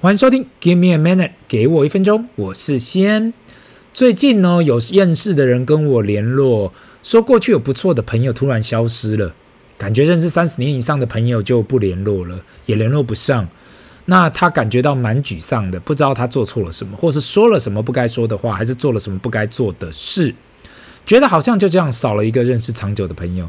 欢迎收听，Give me a minute，给我一分钟，我是西恩。最近呢，有认识的人跟我联络，说过去有不错的朋友突然消失了，感觉认识三十年以上的朋友就不联络了，也联络不上。那他感觉到蛮沮丧的，不知道他做错了什么，或是说了什么不该说的话，还是做了什么不该做的事，觉得好像就这样少了一个认识长久的朋友。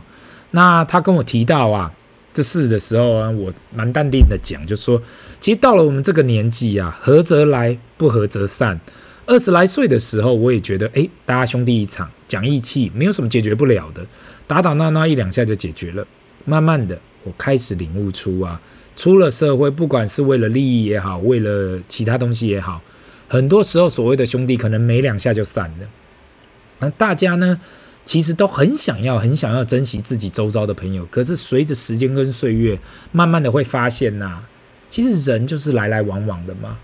那他跟我提到啊。这事的时候啊，我蛮淡定的讲，就说，其实到了我们这个年纪啊，合则来，不合则散。二十来岁的时候，我也觉得，诶，大家兄弟一场，讲义气，没有什么解决不了的，打打闹闹一两下就解决了。慢慢的，我开始领悟出啊，出了社会，不管是为了利益也好，为了其他东西也好，很多时候所谓的兄弟，可能没两下就散了。那大家呢？其实都很想要，很想要珍惜自己周遭的朋友。可是随着时间跟岁月，慢慢的会发现呐、其实人就是来来往往的嘛。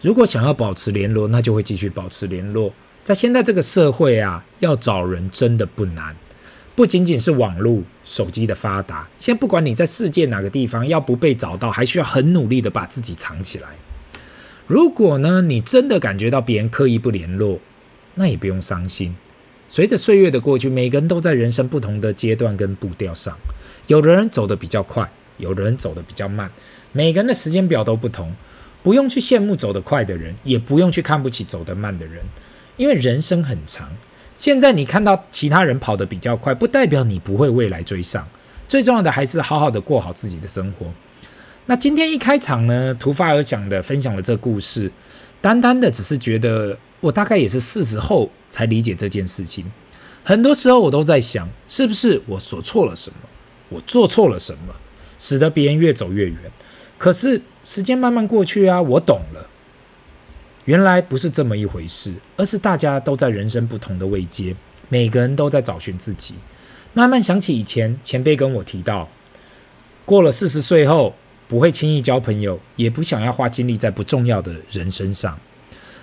如果想要保持联络，那就会继续保持联络。在现在这个社会啊，要找人真的不难。不仅仅是网络、手机的发达，现在不管你在世界哪个地方，要不被找到，还需要很努力的把自己藏起来。如果呢，你真的感觉到别人刻意不联络，那也不用伤心。随着岁月的过去，每个人都在人生不同的阶段跟步调上，有的人走得比较快，有的人走得比较慢，每个人的时间表都不同，不用去羡慕走得快的人，也不用去看不起走得慢的人，因为人生很长。现在你看到其他人跑得比较快，不代表你不会未来追上。最重要的还是好好的过好自己的生活。那今天一开场呢，突发而想的分享了这故事，单单的只是觉得。我大概也是四十后才理解这件事情。很多时候我都在想，是不是我说错了什么，我做错了什么，使得别人越走越远。可是时间慢慢过去啊，我懂了，原来不是这么一回事，而是大家都在人生不同的位阶，每个人都在找寻自己。慢慢想起以前前辈跟我提到，过了四十岁后，不会轻易交朋友，也不想要花精力在不重要的人身上。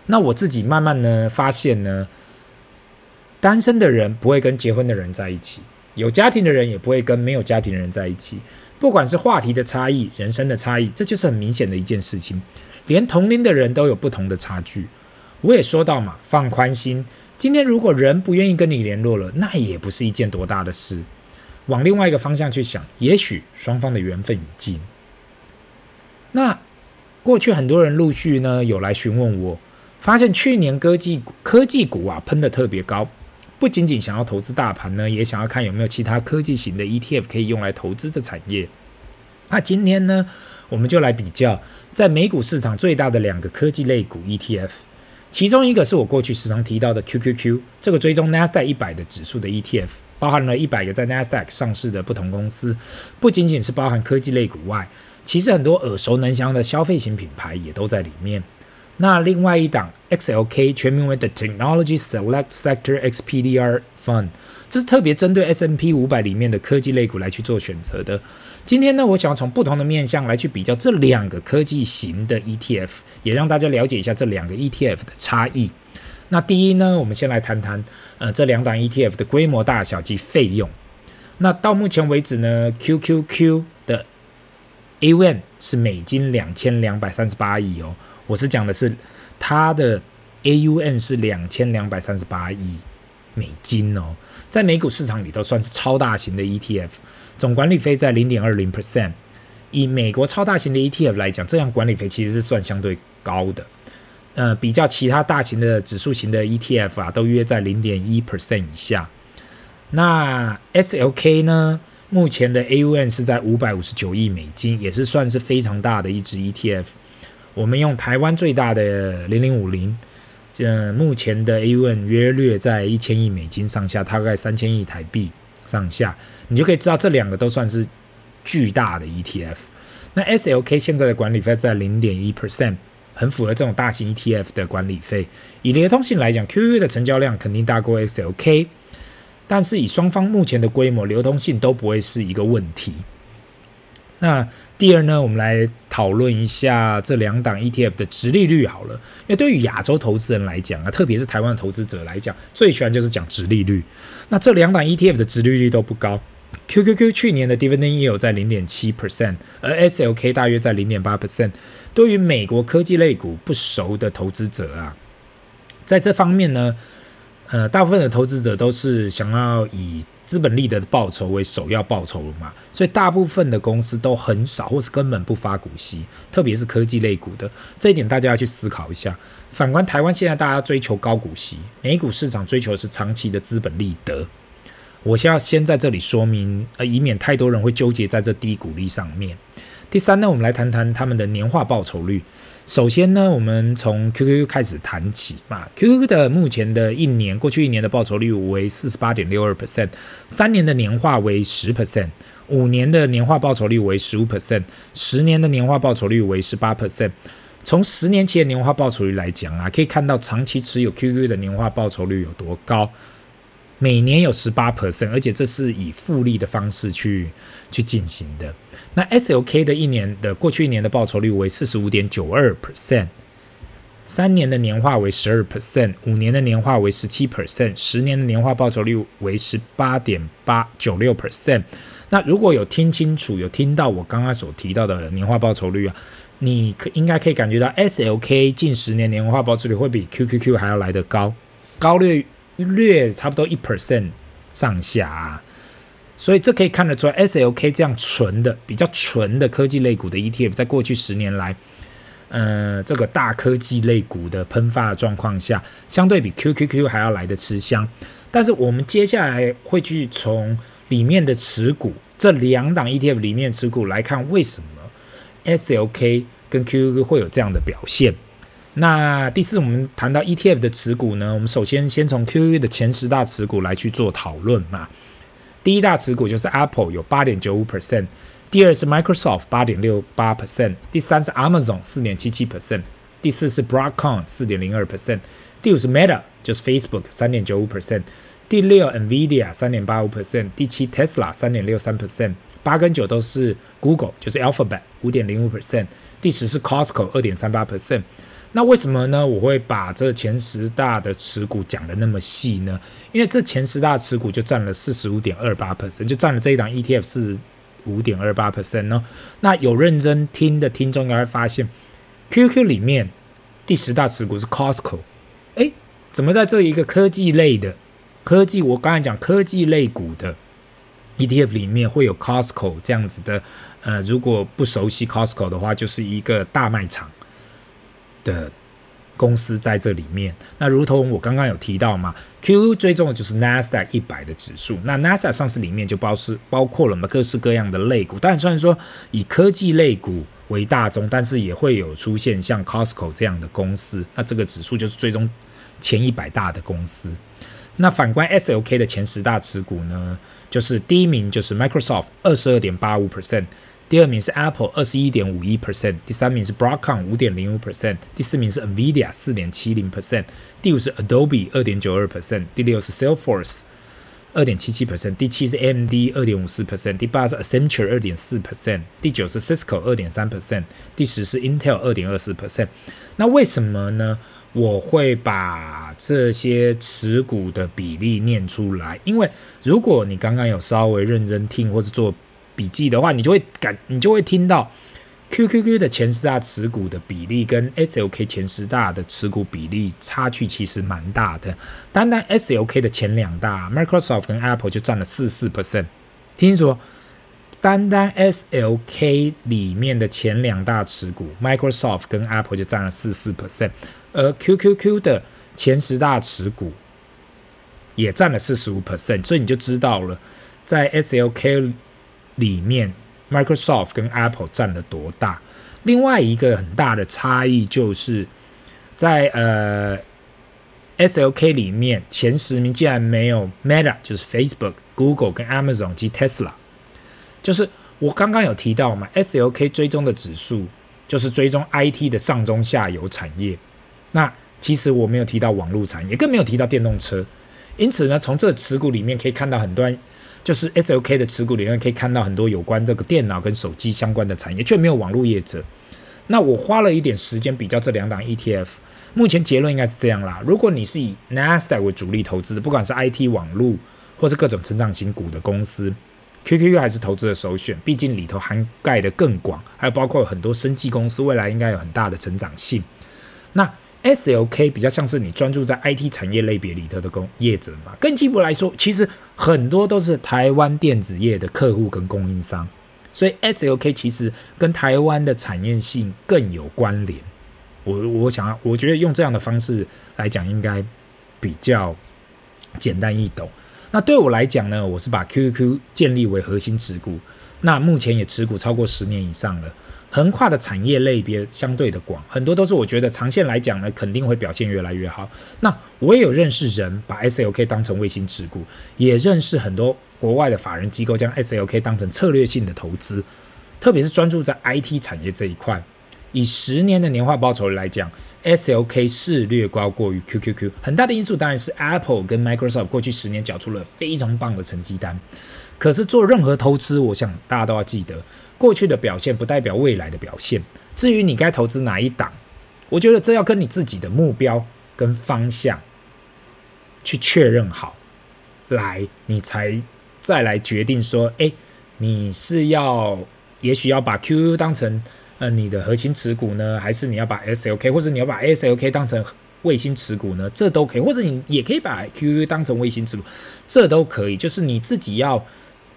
那我自己慢慢呢发现呢，单身的人不会跟结婚的人在一起，有家庭的人也不会跟没有家庭的人在一起。不管是话题的差异、人生的差异，这就是很明显的一件事情。连同龄的人都有不同的差距。我也说到嘛，放宽心。今天如果人不愿意跟你联络了，那也不是一件多大的事。往另外一个方向去想，也许双方的缘分已尽。那过去很多人陆续呢有来询问我。发现去年科技股科技股啊喷得特别高，不仅仅想要投资大盘呢，也想要看有没有其他科技型的 ETF 可以用来投资这产业。那今天呢，我们就来比较在美股市场最大的两个科技类股 ETF，其中一个是我过去时常提到的 QQQ，这个追踪 Nasdaq 一百的指数的 ETF，包含了一百个在 Nasdaq 上市的不同公司，不仅仅是包含科技类股外，其实很多耳熟能详的消费型品牌也都在里面。那另外一档 XLK 全名为 The Technology Select Sector XPDR Fund，这是特别针对 S M P 五百里面的科技类股来去做选择的。今天呢，我想要从不同的面向来去比较这两个科技型的 ETF，也让大家了解一下这两个 ETF 的差异。那第一呢，我们先来谈谈呃这两档 ETF 的规模大小及费用。那到目前为止呢，QQQ 的 AUM 是美金两千两百三十八亿哦。我是讲的是它的 AUN 是两千两百三十八亿美金哦，在美股市场里头算是超大型的 ETF，总管理费在零点二零 percent。以美国超大型的 ETF 来讲，这样管理费其实是算相对高的。呃，比较其他大型的指数型的 ETF 啊，都约在零点一 percent 以下。那 SLK 呢，目前的 AUN 是在五百五十九亿美金，也是算是非常大的一支 ETF。我们用台湾最大的零零五零，这目前的 AUM 约略在一千亿美金上下，大概三千亿台币上下，你就可以知道这两个都算是巨大的 ETF。那 SLK 现在的管理费在零点一 percent，很符合这种大型 ETF 的管理费。以流通性来讲，QQ 的成交量肯定大过 SLK，但是以双方目前的规模，流通性都不会是一个问题。那第二呢，我们来讨论一下这两档 ETF 的殖利率好了。因为对于亚洲投资人来讲啊，特别是台湾投资者来讲，最喜欢就是讲殖利率。那这两档 ETF 的殖利率都不高 QQQ 去年的 dividend yield 在零点七 percent，而 SLK 大约在零点八 percent。对于美国科技类股不熟的投资者啊，在这方面呢，呃，大部分的投资者都是想要以资本利得的报酬为首要报酬了嘛，所以大部分的公司都很少或是根本不发股息，特别是科技类股的，这一点大家要去思考一下。反观台湾，现在大家追求高股息，美股市场追求的是长期的资本利得。我先要先在这里说明，呃，以免太多人会纠结在这低股利上面。第三呢，我们来谈谈他们的年化报酬率。首先呢，我们从 QQ 开始谈起嘛。QQ 的目前的一年，过去一年的报酬率为四十八点六二 percent，三年的年化为十 percent，五年的年化报酬率为十五 percent，十年的年化报酬率为十八 percent。从十年期的年化报酬率来讲啊，可以看到长期持有 QQQ 的年化报酬率有多高。每年有十八 percent，而且这是以复利的方式去去进行的。那 SLK 的一年的过去一年的报酬率为四十五点九二 percent，三年的年化为十二 percent，五年的年化为十七 percent，十年的年化报酬率为十八点八九六 percent。那如果有听清楚，有听到我刚刚所提到的年化报酬率啊，你可应该可以感觉到 SLK 近十年年化报酬率会比 QQQ 还要来得高，高略。略差不多一 percent 上下啊，所以这可以看得出来，SLK 这样纯的、比较纯的科技类股的 ETF，在过去十年来，呃，这个大科技类股的喷发的状况下，相对比 QQQ 还要来得吃香。但是我们接下来会去从里面的持股，这两档 ETF 里面持股来看，为什么 SLK 跟 QQQ 会有这样的表现。那第四，我们谈到 ETF 的持股呢，我们首先先从 QQQ 的前十大持股来去做讨论嘛。第一大持股就是 Apple，有八点九五 percent；第二是 Microsoft，八点六八 percent；第三是 Amazon，四点七七 percent；第四是 Broadcom，四点零二 percent；第五是 Meta，就是 Facebook，三点九五 percent；第六 NVIDIA，三点八五 percent；第七 Tesla，三点六三 percent；八跟九都是 Google，就是 Alphabet，五点零五 percent；第十是 Costco，二点三八 percent。那为什么呢？我会把这前十大的持股讲的那么细呢？因为这前十大持股就占了四十五点二八 percent，就占了这一档 ETF 是五点二八 percent 呢。那有认真听的听众应该会发现，QQ 里面第十大持股是 Costco，诶，怎么在这一个科技类的科技，我刚才讲科技类股的 ETF 里面会有 Costco 这样子的？呃，如果不熟悉 Costco 的话，就是一个大卖场。的公司在这里面，那如同我刚刚有提到嘛，Q 追踪的就是 Nasdaq 一百的指数，那 Nasdaq 上市里面就包是包括了嘛各式各样的类股，但虽然说以科技类股为大宗，但是也会有出现像 Costco 这样的公司，那这个指数就是追踪前一百大的公司。那反观 SLK 的前十大持股呢，就是第一名就是 Microsoft 二十二点八五 percent。第二名是 Apple，二十一点五一 percent；第三名是 Broadcom，五点零五 percent；第四名是 NVIDIA，四点七零 percent；第五是 Adobe，二点九二 percent；第六是 Salesforce，二点七七 percent；第七是 AMD，二点五四 percent；第八是 Accenture，二点四 percent；第九是 Cisco，二点三 percent；第十是 Intel，二点二四 percent。那为什么呢？我会把这些持股的比例念出来，因为如果你刚刚有稍微认真听或是做。笔记的话，你就会感，你就会听到 QQQ 的前十大持股的比例跟 SLK 前十大的持股比例差距其实蛮大的。单单 SLK 的前两大 Microsoft 跟 Apple 就占了四四 percent。听说单单 SLK 里面的前两大持股 Microsoft 跟 Apple 就占了四四 percent，而 QQQ 的前十大持股也占了四十五 percent。所以你就知道了，在 SLK 里面，Microsoft 跟 Apple 占了多大？另外一个很大的差异就是在呃 SLK 里面前十名竟然没有 Meta，就是 Facebook、Google 跟 Amazon 及 Tesla。就是我刚刚有提到嘛，SLK 追踪的指数就是追踪 IT 的上中下游产业。那其实我没有提到网络产业，更没有提到电动车。因此呢，从这持股里面可以看到很多。就是 SLK 的持股里面可以看到很多有关这个电脑跟手机相关的产业，却没有网络业者。那我花了一点时间比较这两档 ETF，目前结论应该是这样啦。如果你是以 Nasdaq 为主力投资的，不管是 IT 网络或是各种成长型股的公司，QQQ 还是投资的首选，毕竟里头涵盖的更广，还有包括很多生技公司，未来应该有很大的成长性。那 SLK 比较像是你专注在 IT 产业类别里头的工业者嘛，更进一步来说，其实很多都是台湾电子业的客户跟供应商，所以 SLK 其实跟台湾的产业性更有关联。我我想要，我觉得用这样的方式来讲，应该比较简单易懂。那对我来讲呢，我是把 QQQ 建立为核心持股，那目前也持股超过十年以上了。横跨的产业类别相对的广，很多都是我觉得长线来讲呢，肯定会表现越来越好。那我也有认识人把 SLK 当成卫星持股，也认识很多国外的法人机构将 SLK 当成策略性的投资，特别是专注在 IT 产业这一块。以十年的年化报酬来讲，SLK 是略高过于 QQQ。很大的因素当然是 Apple 跟 Microsoft 过去十年缴出了非常棒的成绩单。可是做任何投资，我想大家都要记得，过去的表现不代表未来的表现。至于你该投资哪一档，我觉得这要跟你自己的目标跟方向去确认好，来你才再来决定说，诶，你是要也许要把 QQ 当成。呃，你的核心持股呢？还是你要把 SLK，或者你要把 SLK 当成卫星持股呢？这都可以，或者你也可以把 QQ 当成卫星持股，这都可以。就是你自己要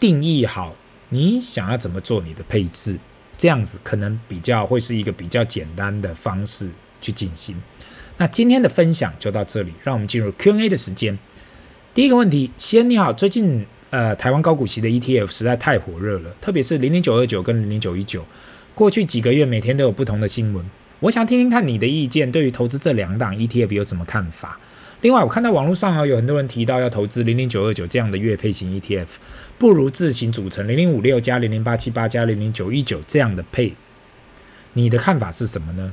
定义好，你想要怎么做你的配置，这样子可能比较会是一个比较简单的方式去进行。那今天的分享就到这里，让我们进入 Q&A 的时间。第一个问题，先你好，最近呃台湾高股息的 ETF 实在太火热了，特别是零零九二九跟零零九一九。过去几个月，每天都有不同的新闻。我想听听看你的意见，对于投资这两档 ETF 有什么看法？另外，我看到网络上啊，有很多人提到要投资零零九二九这样的月配型 ETF，不如自行组成零零五六加零零八七八加零零九一九这样的配。你的看法是什么呢？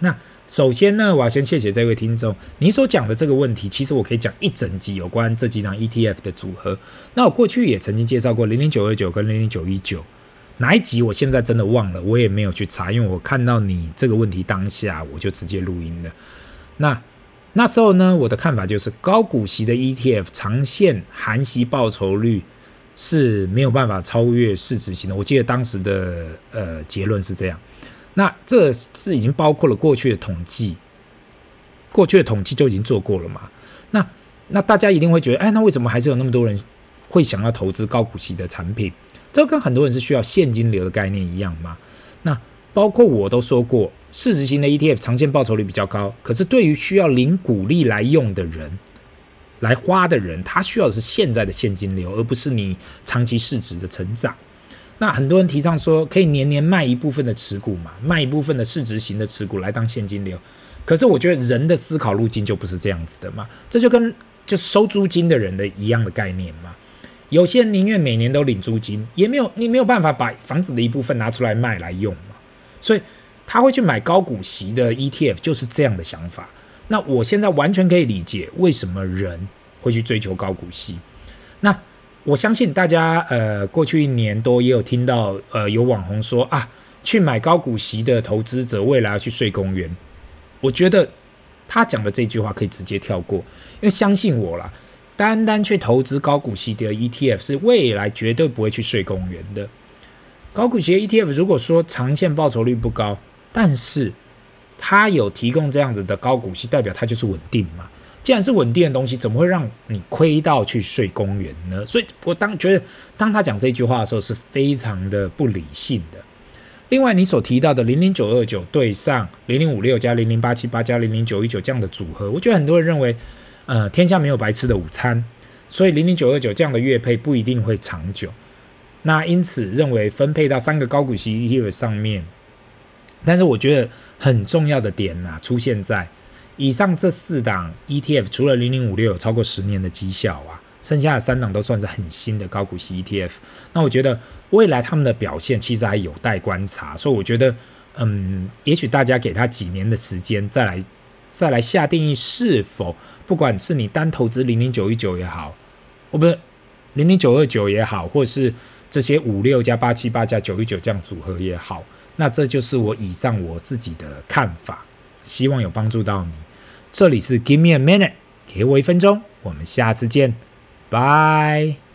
那首先呢，我要先谢谢这位听众，你所讲的这个问题，其实我可以讲一整集有关这几档 ETF 的组合。那我过去也曾经介绍过零零九二九跟零零九一九。哪一集？我现在真的忘了，我也没有去查，因为我看到你这个问题当下，我就直接录音了。那那时候呢，我的看法就是高股息的 ETF 长线含息报酬率是没有办法超越市值型的。我记得当时的呃结论是这样。那这是已经包括了过去的统计，过去的统计就已经做过了嘛？那那大家一定会觉得，哎，那为什么还是有那么多人会想要投资高股息的产品？这跟很多人是需要现金流的概念一样吗？那包括我都说过，市值型的 ETF 长线报酬率比较高，可是对于需要领股利来用的人，来花的人，他需要的是现在的现金流，而不是你长期市值的成长。那很多人提倡说，可以年年卖一部分的持股嘛，卖一部分的市值型的持股来当现金流。可是我觉得人的思考路径就不是这样子的嘛，这就跟就收租金的人的一样的概念嘛。有些人宁愿每年都领租金，也没有你没有办法把房子的一部分拿出来卖来用，所以他会去买高股息的 ETF，就是这样的想法。那我现在完全可以理解为什么人会去追求高股息。那我相信大家呃过去一年多也有听到呃有网红说啊，去买高股息的投资者未来要去睡公园。我觉得他讲的这句话可以直接跳过，因为相信我啦。单单去投资高股息的 ETF 是未来绝对不会去睡公园的。高股息 ETF 如果说长线报酬率不高，但是它有提供这样子的高股息，代表它就是稳定嘛。既然是稳定的东西，怎么会让你亏到去睡公园呢？所以我当觉得当他讲这句话的时候是非常的不理性的。另外，你所提到的零零九二九对上零零五六加零零八七八加零零九一九这样的组合，我觉得很多人认为。呃，天下没有白吃的午餐，所以零零九二九这样的月配不一定会长久。那因此认为分配到三个高股息 ETF 上面，但是我觉得很重要的点呐、啊，出现在以上这四档 ETF，除了零零五六有超过十年的绩效啊，剩下的三档都算是很新的高股息 ETF。那我觉得未来他们的表现其实还有待观察，所以我觉得，嗯，也许大家给他几年的时间再来。再来下定义，是否不管是你单投资零零九一九也好，我不是零零九二九也好，或是这些五六加八七八加九一九这样组合也好，那这就是我以上我自己的看法，希望有帮助到你。这里是 Give me a minute，给我一分钟，我们下次见，拜。